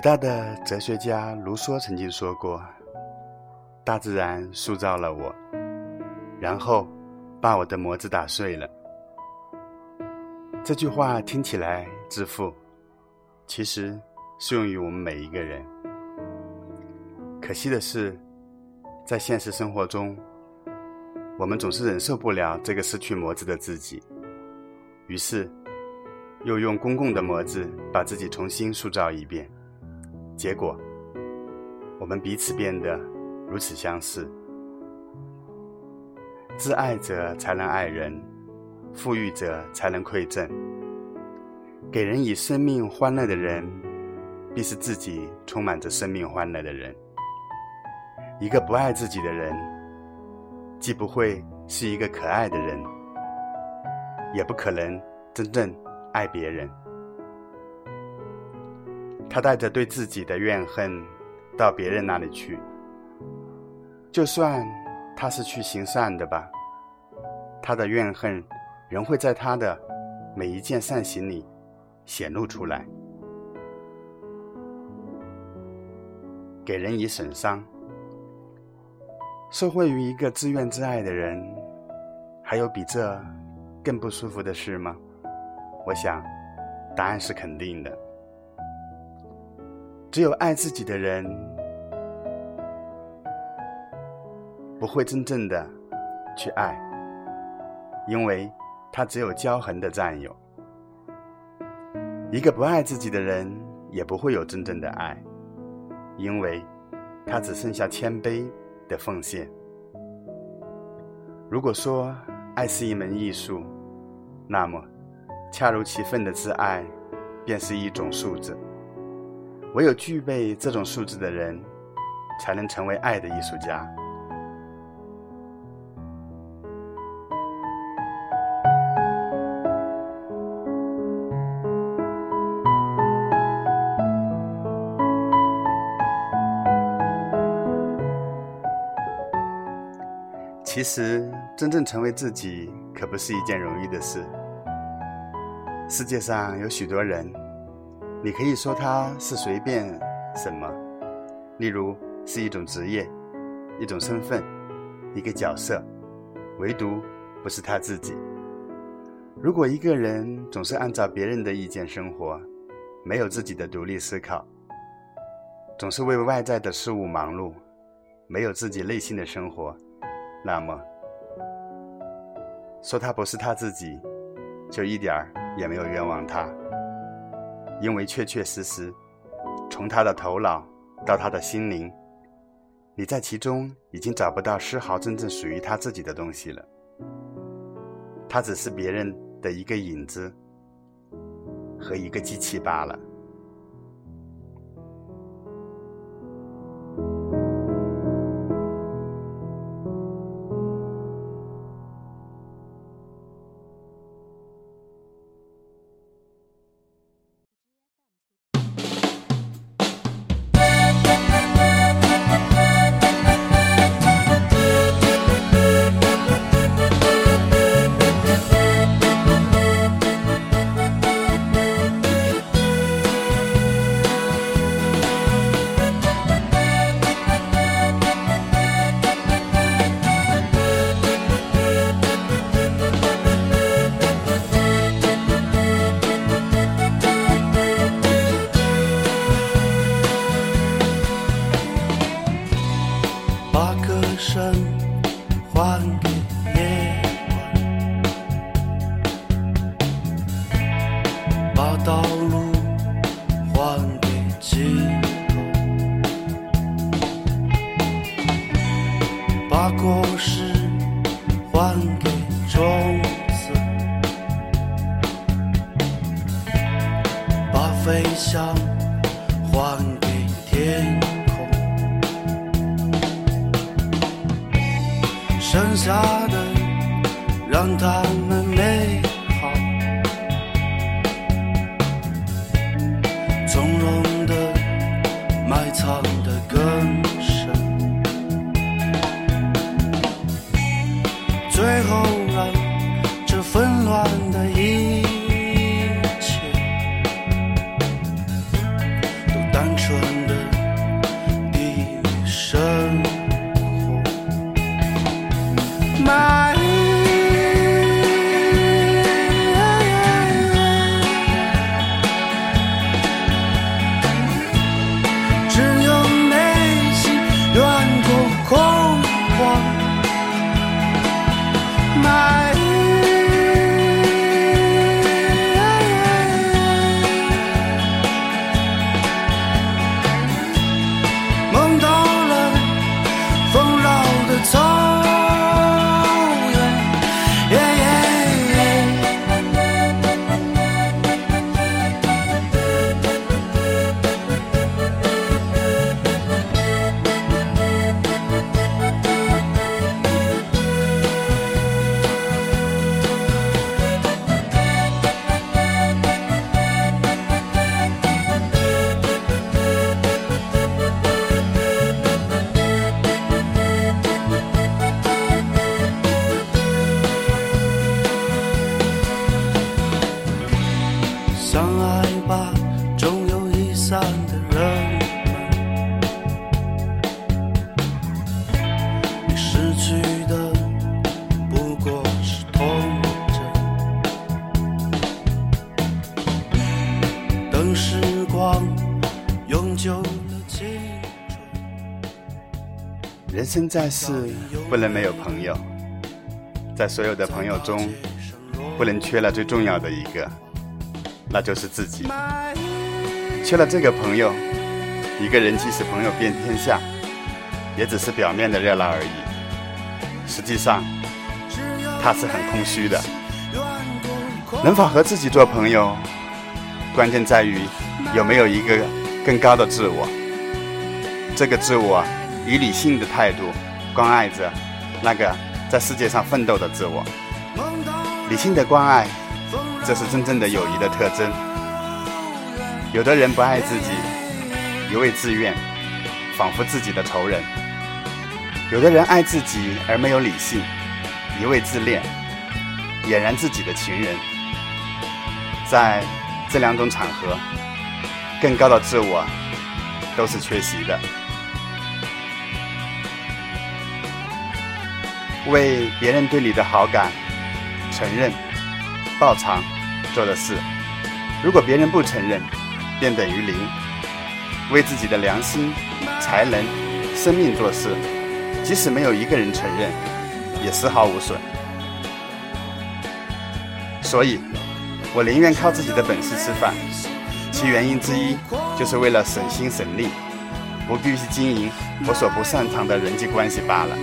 伟大的哲学家卢梭曾经说过：“大自然塑造了我，然后把我的模子打碎了。”这句话听起来自负，其实适用于我们每一个人。可惜的是，在现实生活中，我们总是忍受不了这个失去模子的自己，于是又用公共的模子把自己重新塑造一遍。结果，我们彼此变得如此相似。自爱者才能爱人，富裕者才能馈赠。给人以生命欢乐的人，必是自己充满着生命欢乐的人。一个不爱自己的人，既不会是一个可爱的人，也不可能真正爱别人。他带着对自己的怨恨到别人那里去，就算他是去行善的吧，他的怨恨仍会在他的每一件善行里显露出来，给人以损伤。受惠于一个自怨自艾的人，还有比这更不舒服的事吗？我想，答案是肯定的。只有爱自己的人，不会真正的去爱，因为他只有骄横的占有；一个不爱自己的人，也不会有真正的爱，因为他只剩下谦卑的奉献。如果说爱是一门艺术，那么恰如其分的自爱，便是一种素质。唯有具备这种素质的人，才能成为爱的艺术家。其实，真正成为自己，可不是一件容易的事。世界上有许多人。你可以说他是随便什么，例如是一种职业、一种身份、一个角色，唯独不是他自己。如果一个人总是按照别人的意见生活，没有自己的独立思考，总是为外在的事物忙碌，没有自己内心的生活，那么说他不是他自己，就一点儿也没有冤枉他。因为确确实实，从他的头脑到他的心灵，你在其中已经找不到丝毫真正属于他自己的东西了。他只是别人的一个影子和一个机器罢了。生在世，不能没有朋友，在所有的朋友中，不能缺了最重要的一个，那就是自己。缺了这个朋友，一个人即使朋友遍天下，也只是表面的热闹而已。实际上，他是很空虚的。能否和自己做朋友，关键在于有没有一个更高的自我。这个自我以理性的态度关爱着那个在世界上奋斗的自我。理性的关爱，这是真正的友谊的特征。有的人不爱自己，一味自怨，仿佛自己的仇人；有的人爱自己而没有理性，一味自恋，俨然自己的情人。在这两种场合，更高的自我都是缺席的。为别人对你的好感承认、报偿做的事，如果别人不承认，便等于零。为自己的良心、才能、生命做事，即使没有一个人承认，也丝毫无损。所以，我宁愿靠自己的本事吃饭，其原因之一就是为了省心省力，不必去经营我所不擅长的人际关系罢了。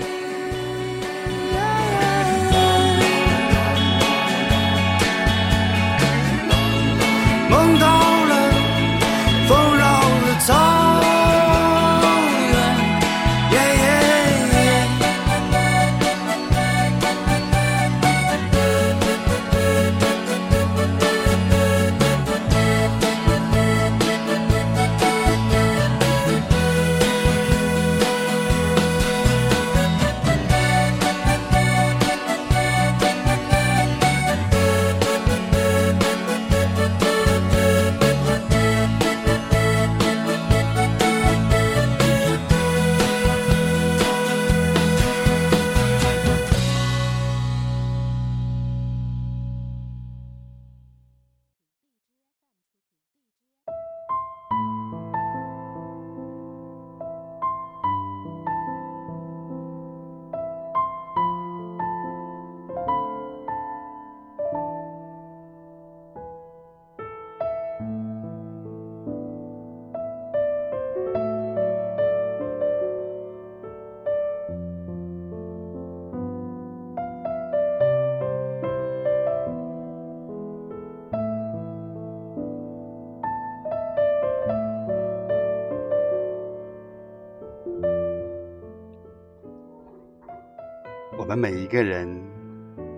每一个人，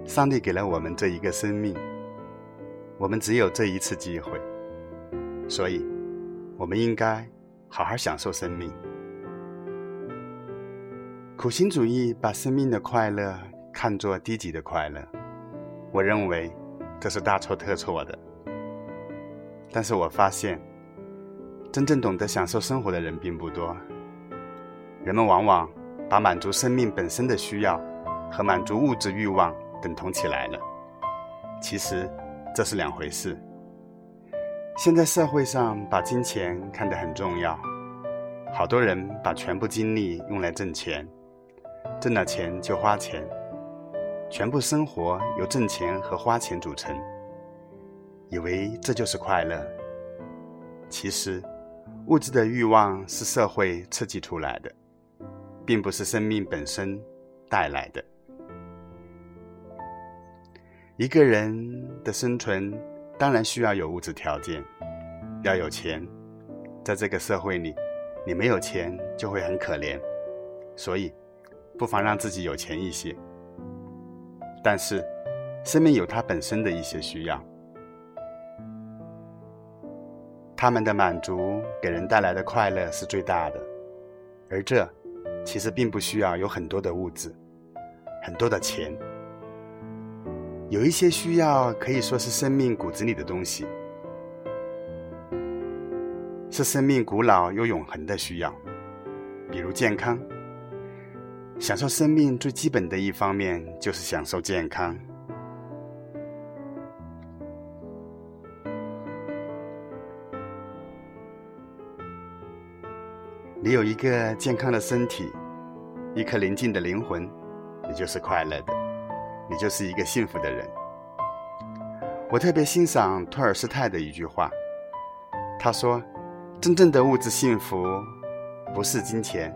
上帝给了我们这一个生命，我们只有这一次机会，所以，我们应该好好享受生命。苦心主义把生命的快乐看作低级的快乐，我认为这是大错特错的。但是我发现，真正懂得享受生活的人并不多，人们往往把满足生命本身的需要。和满足物质欲望等同起来了，其实这是两回事。现在社会上把金钱看得很重要，好多人把全部精力用来挣钱，挣了钱就花钱，全部生活由挣钱和花钱组成，以为这就是快乐。其实，物质的欲望是社会刺激出来的，并不是生命本身带来的。一个人的生存当然需要有物质条件，要有钱。在这个社会里，你没有钱就会很可怜，所以不妨让自己有钱一些。但是，生命有它本身的一些需要，他们的满足给人带来的快乐是最大的，而这其实并不需要有很多的物质，很多的钱。有一些需要可以说是生命骨子里的东西，是生命古老又永恒的需要，比如健康。享受生命最基本的一方面就是享受健康。你有一个健康的身体，一颗宁静的灵魂，你就是快乐的，你就是一个幸福的人。我特别欣赏托尔斯泰的一句话，他说：“真正的物质幸福不是金钱。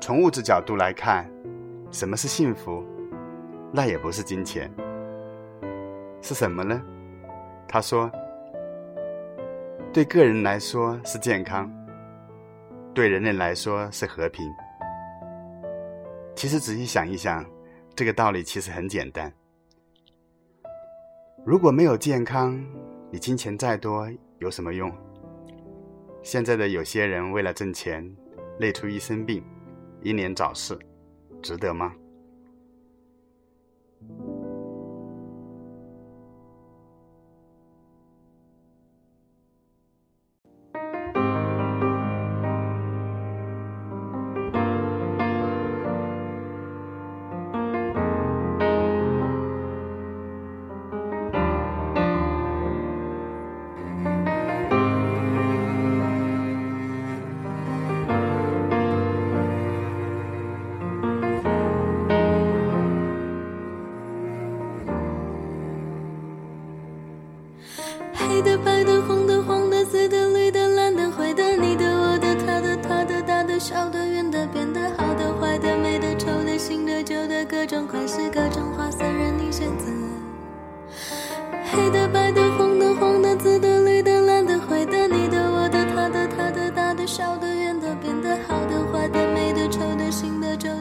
从物质角度来看，什么是幸福？那也不是金钱，是什么呢？”他说：“对个人来说是健康。”对人类来说是和平。其实仔细想一想，这个道理其实很简单。如果没有健康，你金钱再多有什么用？现在的有些人为了挣钱，累出一身病，英年早逝，值得吗？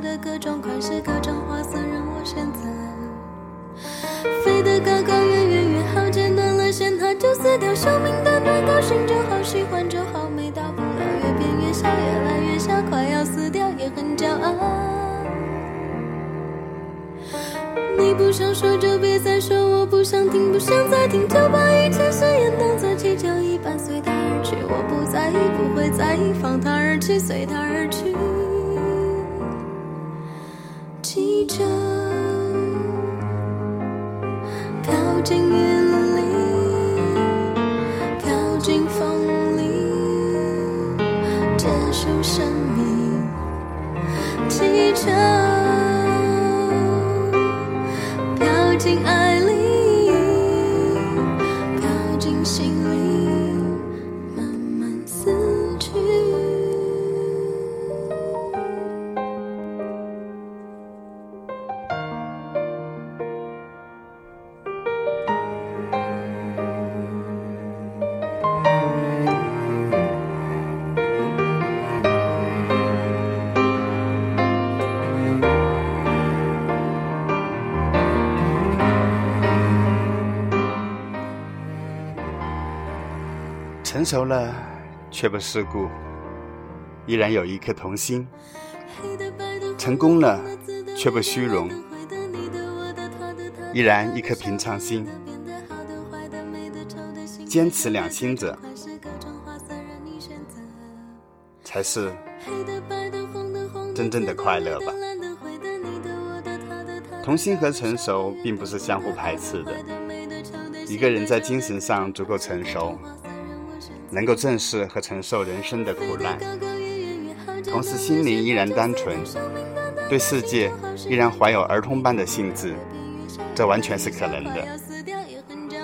的、各种款式、各种花色，任我选择。飞得高高，远远越好，剪断了线，它就死掉。寿命短短，高兴就好，喜欢就好，没大不了。越变越小，越来越小，快要死掉，也很骄傲。你不想说就别再说，我不想听，不想再听，就把一切誓言当作气球一般随它而去。我不在意，不会在意，放它而去，随它而去。气球。靠近云成熟了，却不世故，依然有一颗童心；成功了，却不虚荣，依然一颗平常心。坚持两心者，才是真正的快乐吧。童心和成熟并不是相互排斥的。一个人在精神上足够成熟，能够正视和承受人生的苦难，同时心灵依然单纯，对世界依然怀有儿童般的兴致，这完全是可能的。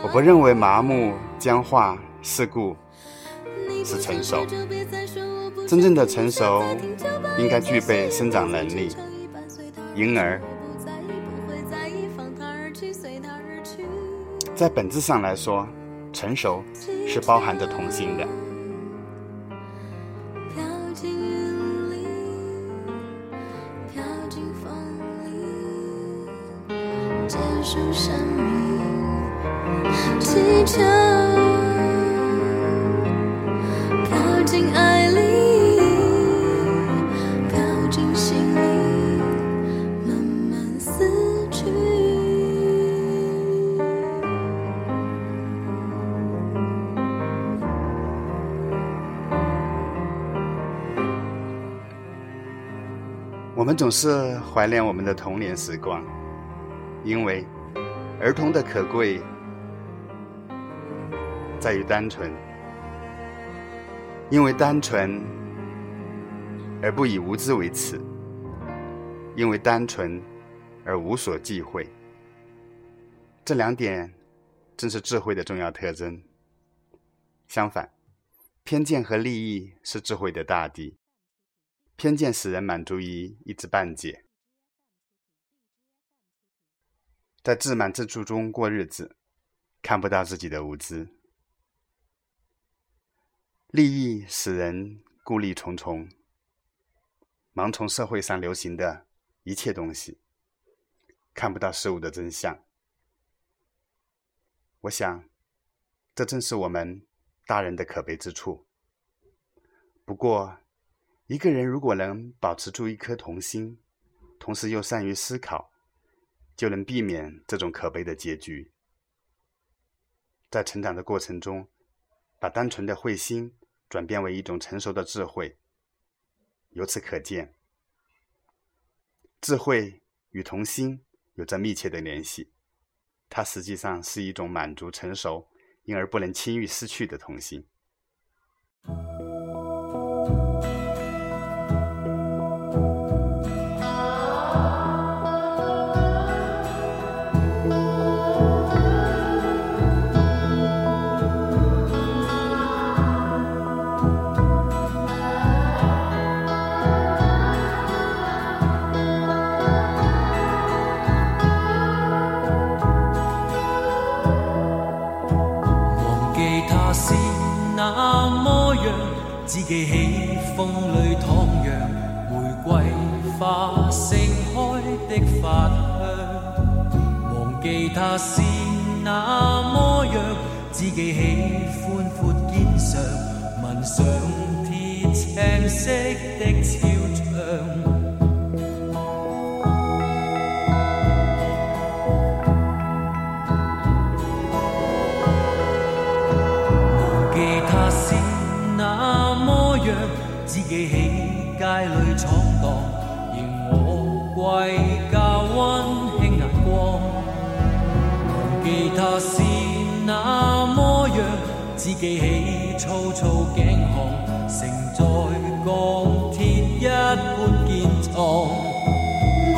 我不认为麻木、僵化、世故是成熟，真正的成熟应该具备生长能力，因而，在本质上来说，成熟是包含着童心的。飘进云里，飘进风里，结束生命。气球我们总是怀念我们的童年时光，因为儿童的可贵在于单纯，因为单纯而不以无知为耻，因为单纯而无所忌讳。这两点正是智慧的重要特征。相反，偏见和利益是智慧的大敌。偏见使人满足于一知半解，在自满自足中过日子，看不到自己的无知。利益使人顾虑重重，盲从社会上流行的一切东西，看不到事物的真相。我想，这正是我们大人的可悲之处。不过，一个人如果能保持住一颗童心，同时又善于思考，就能避免这种可悲的结局。在成长的过程中，把单纯的慧心转变为一种成熟的智慧。由此可见，智慧与童心有着密切的联系。它实际上是一种满足、成熟，因而不能轻易失去的童心。风里徜徉玫瑰花盛开的发香，忘记它是那么样，只记起宽阔肩上纹上铁青色的肖像。记起粗糙颈项，承载钢铁一般坚壮。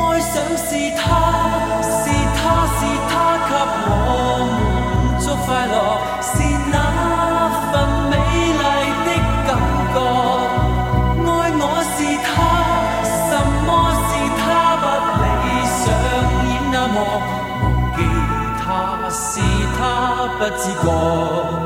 爱上是他，是他是他，给我满足快乐，是那份美丽的感觉。爱我是她，甚么是她不理想？也那么忘记他是他不知觉。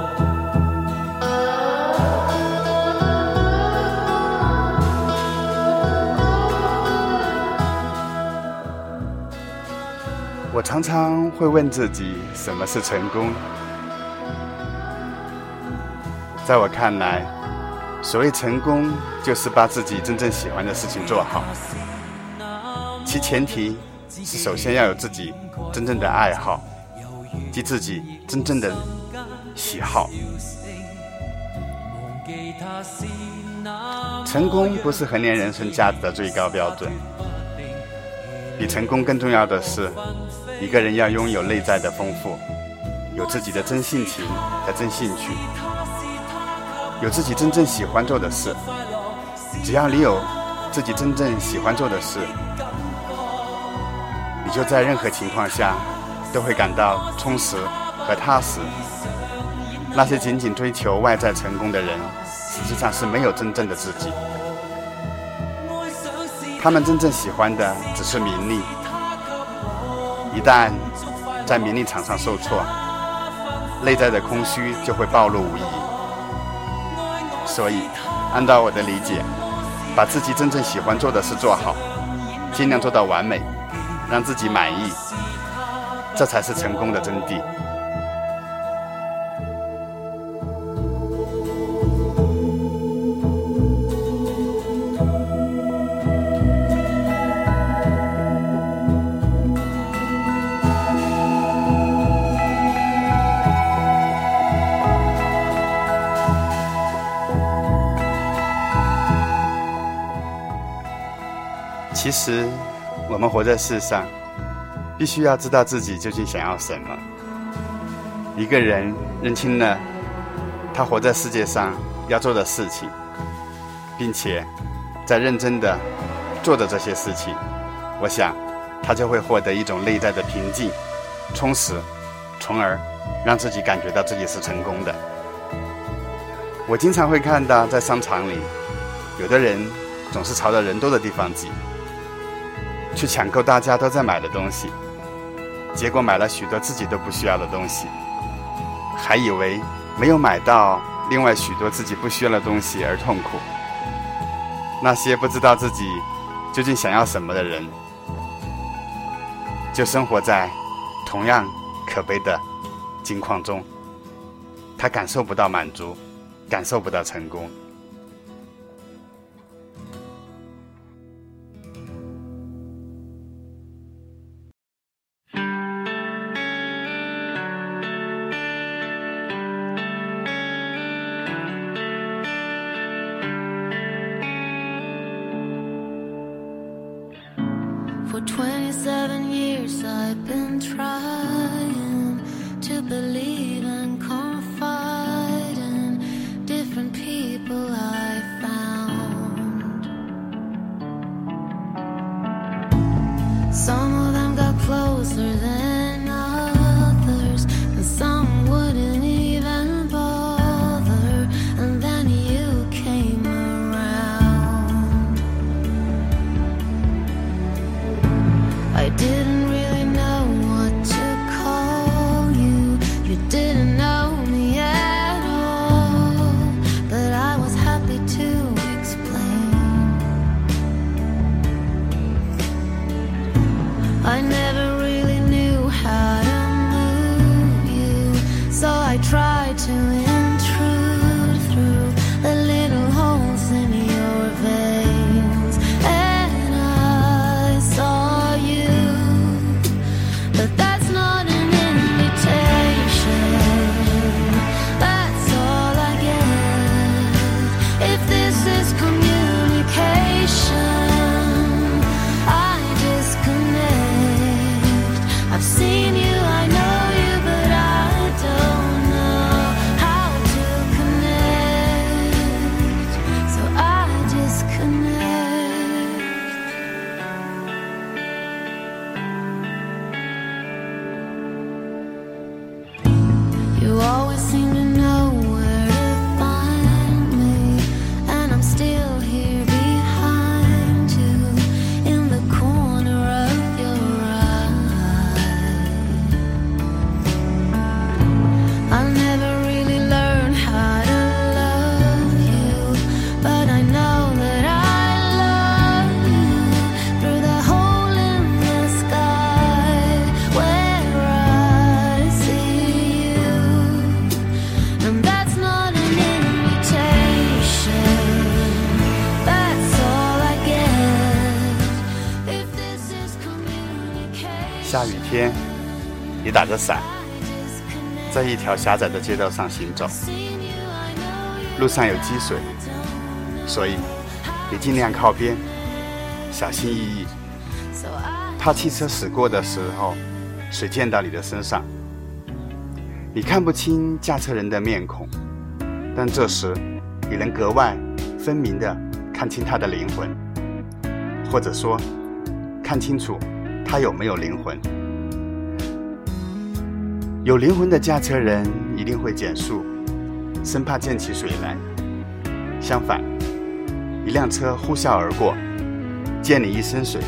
常常会问自己，什么是成功？在我看来，所谓成功，就是把自己真正喜欢的事情做好，其前提。是首先要有自己真正的爱好，即自己真正的喜好。成功不是衡量人生价值的最高标准，比成功更重要的是，一个人要拥有内在的丰富，有自己的真性情和真兴趣，有自己真正喜欢做的事。只要你有自己真正喜欢做的事。你就在任何情况下都会感到充实和踏实。那些仅仅追求外在成功的人，实际上是没有真正的自己。他们真正喜欢的只是名利。一旦在名利场上受挫，内在的空虚就会暴露无遗。所以，按照我的理解，把自己真正喜欢做的事做好，尽量做到完美。让自己满意，这才是成功的真谛。我们活在世上，必须要知道自己究竟想要什么。一个人认清了他活在世界上要做的事情，并且在认真的做的这些事情，我想他就会获得一种内在的平静、充实，从而让自己感觉到自己是成功的。我经常会看到在商场里，有的人总是朝着人多的地方挤，去抢购大家都在买的东西，结果买了许多自己都不需要的东西。还以为没有买到另外许多自己不需要的东西而痛苦。那些不知道自己究竟想要什么的人，就生活在同样可悲的境况中。他感受不到满足，感受不到成功。打着伞，在一条狭窄的街道上行走，路上有积水，所以你尽量靠边，小心翼翼，怕汽车驶过的时候水溅到你的身上。你看不清驾车人的面孔，但这时你能格外分明地看清他的灵魂，或者说看清楚他有没有灵魂。有灵魂的驾车人一定会减速，生怕溅起水来。相反，一辆车呼啸而过，溅你一身水，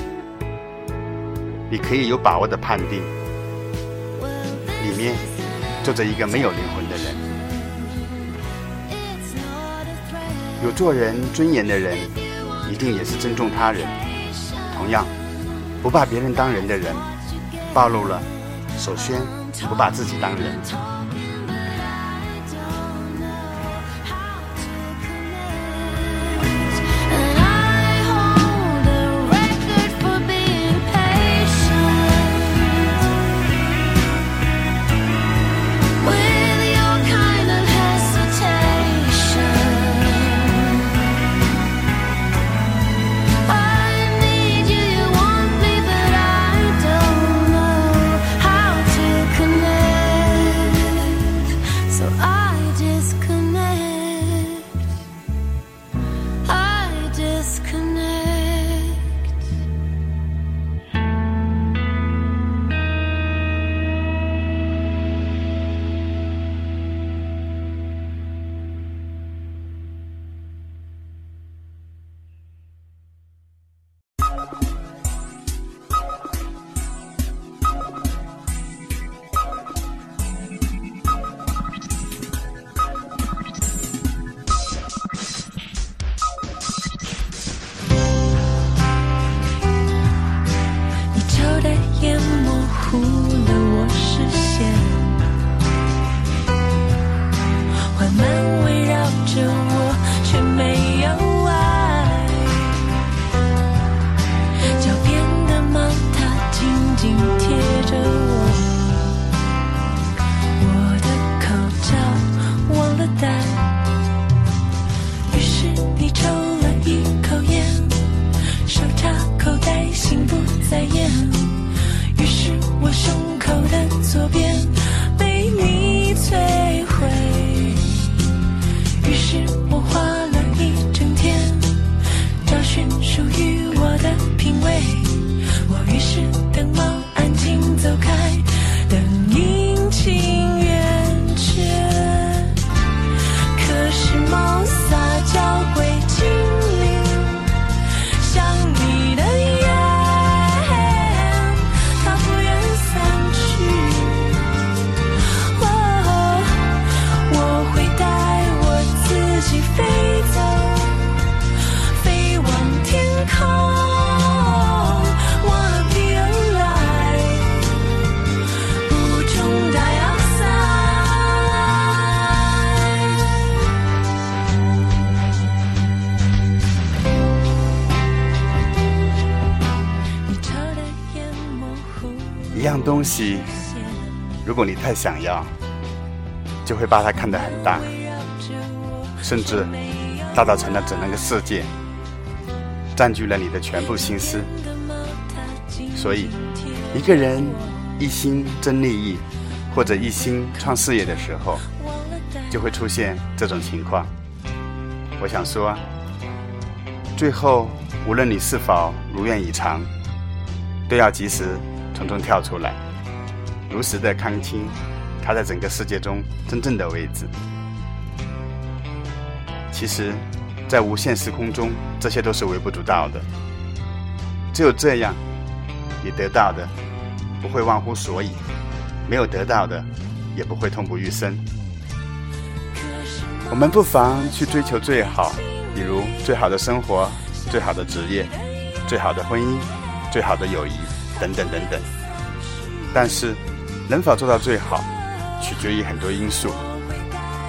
你可以有把握的判定，里面坐着一个没有灵魂的人。有做人尊严的人，一定也是尊重他人。同样，不把别人当人的人，暴露了首先不把自己当人。东西，如果你太想要，就会把它看得很大，甚至大到成了整个世界，占据了你的全部心思。所以，一个人一心争利益，或者一心创事业的时候，就会出现这种情况。我想说，最后无论你是否如愿以偿，都要及时从中跳出来，如实的看清他在整个世界中真正的位置。其实，在无限时空中，这些都是微不足道的。只有这样，你得到的不会忘乎所以，没有得到的也不会痛不欲生。我们不妨去追求最好，比如最好的生活、最好的职业、最好的婚姻、最好的友谊等等等等。但是，能否做到最好，取决于很多因素，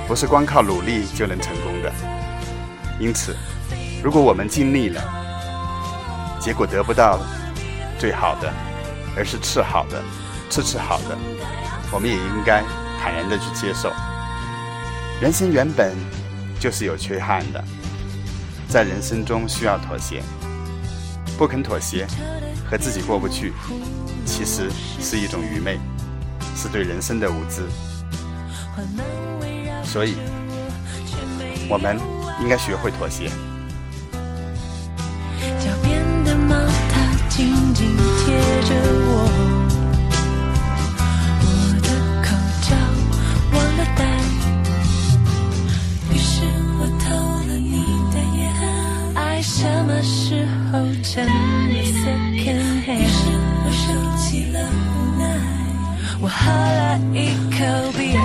不是光靠努力就能成功的。因此，如果我们尽力了，结果得不到最好的，而是次好的、次次好的，我们也应该坦然的去接受。人生原本就是有缺憾的，在人生中需要妥协，不肯妥协和自己过不去，其实是一种愚昧，是对人生的无知。所以，我们应该学会妥协。我喝了一口啤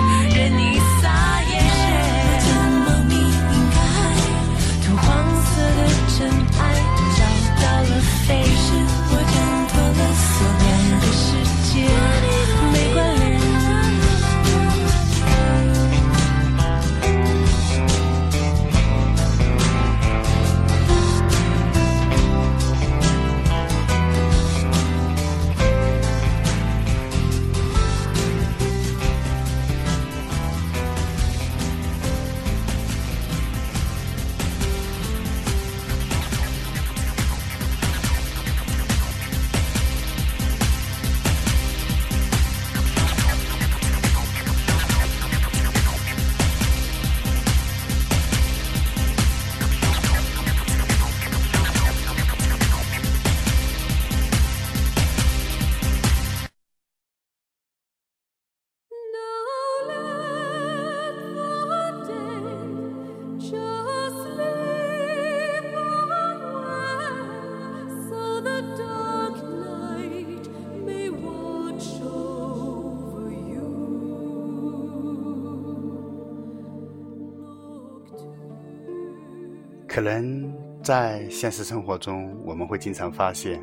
可能在现实生活中，我们会经常发现，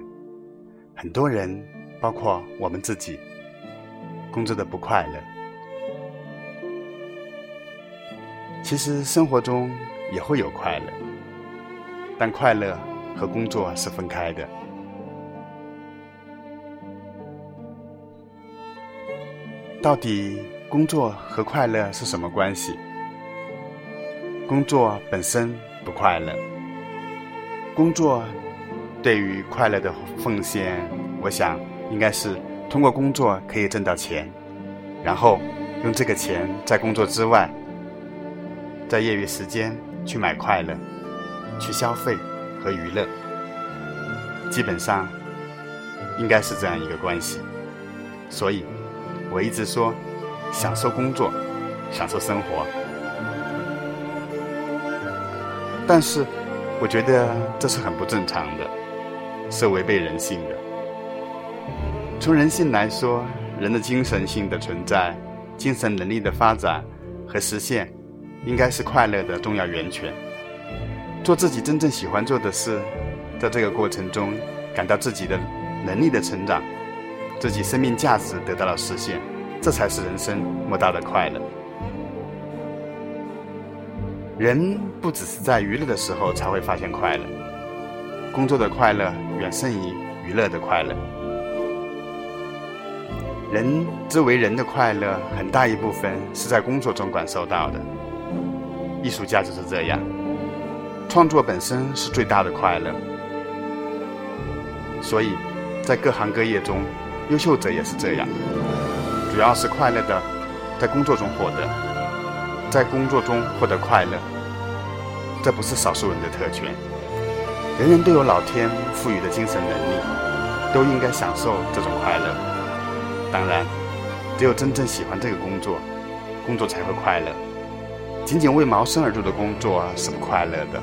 很多人，包括我们自己，工作的不快乐。其实生活中也会有快乐，但快乐和工作是分开的。到底工作和快乐是什么关系？工作本身。不快乐，工作对于快乐的奉献，我想应该是通过工作可以挣到钱，然后用这个钱在工作之外，在业余时间去买快乐，去消费和娱乐，基本上应该是这样一个关系。所以，我一直说，享受工作，享受生活。但是，我觉得这是很不正常的，是违背人性的。从人性来说，人的精神性的存在、精神能力的发展和实现，应该是快乐的重要源泉。做自己真正喜欢做的事，在这个过程中感到自己的能力的成长，自己生命价值得到了实现，这才是人生莫大的快乐。人不只是在娱乐的时候才会发现快乐，工作的快乐远胜于娱乐的快乐。人之为人的快乐，很大一部分是在工作中感受到的。艺术家就是这样，创作本身是最大的快乐。所以，在各行各业中，优秀者也是这样，主要是快乐的，在工作中获得，在工作中获得快乐，这不是少数人的特权。人人都有老天赋予的精神能力，都应该享受这种快乐。当然，只有真正喜欢这个工作，工作才会快乐。仅仅为谋生而做的工作是不快乐的。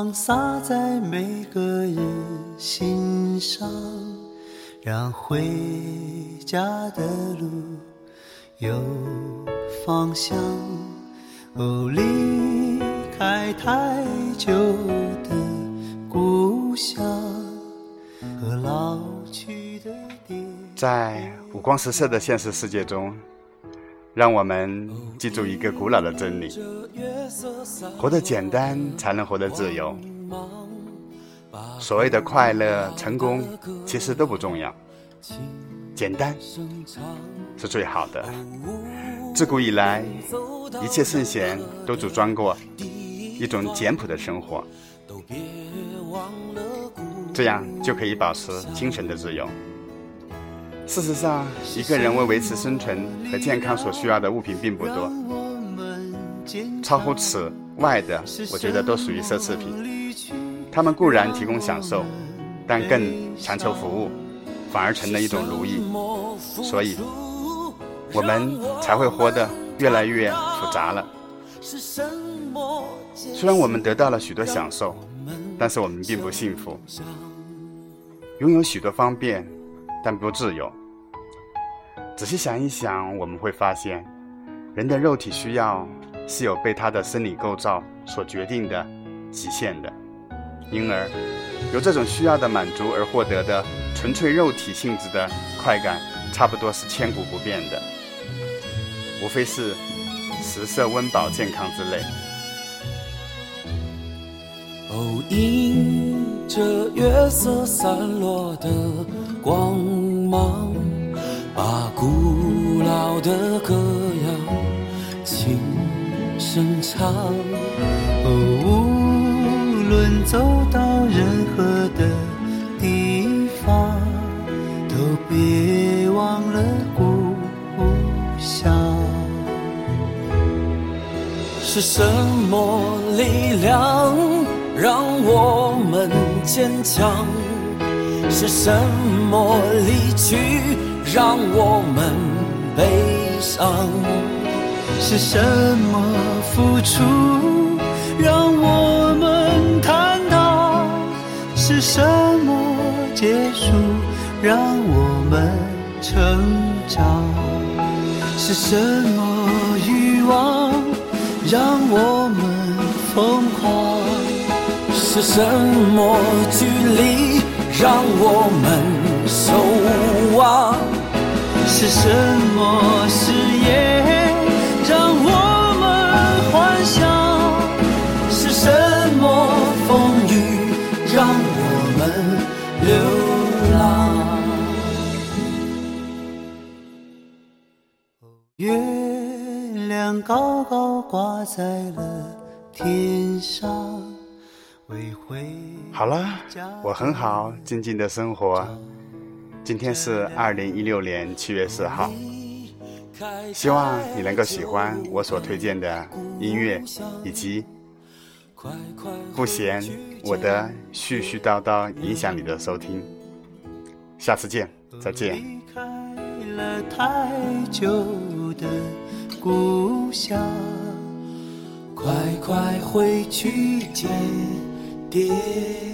光洒在每个人心上，让回家的路有方向。哦，离开太久的故乡和老去的爹。在五光十色的现实世界中。让我们记住一个古老的真理：活得简单，才能活得自由。所谓的快乐、成功，其实都不重要，简单是最好的。自古以来，一切圣贤都主张过一种简朴的生活，这样就可以保持精神的自由。事实上，一个人为维持生存和健康所需要的物品并不多，超乎此外的，我觉得都属于奢侈品。他们固然提供享受，但更强求服务，反而成了一种奴役。所以，我们才会活得越来越复杂了。虽然我们得到了许多享受，但是我们并不幸福。拥有许多方便，但不自由。仔细想一想，我们会发现，人的肉体需要是有被他的生理构造所决定的极限的，因而由这种需要的满足而获得的纯粹肉体性质的快感，差不多是千古不变的，无非是食色温饱健康之类。哦，迎着月色散落的光芒。把古老的歌谣轻声唱，无论走到任何的地方，都别忘了故乡。是什么力量让我们坚强？是什么离去？让我们悲伤，是什么付出？让我们坦荡，是什么结束？让我们成长，是什么欲望？让我们疯狂，是什么距离？让我们守望。是什么誓言高高挂在了天上，好了，我很好，静静的生活。今天是二零一六年七月四号，希望你能够喜欢我所推荐的音乐，以及不嫌我的絮絮叨叨影响你的收听。下次见，再见。故乡，快快回去见爹。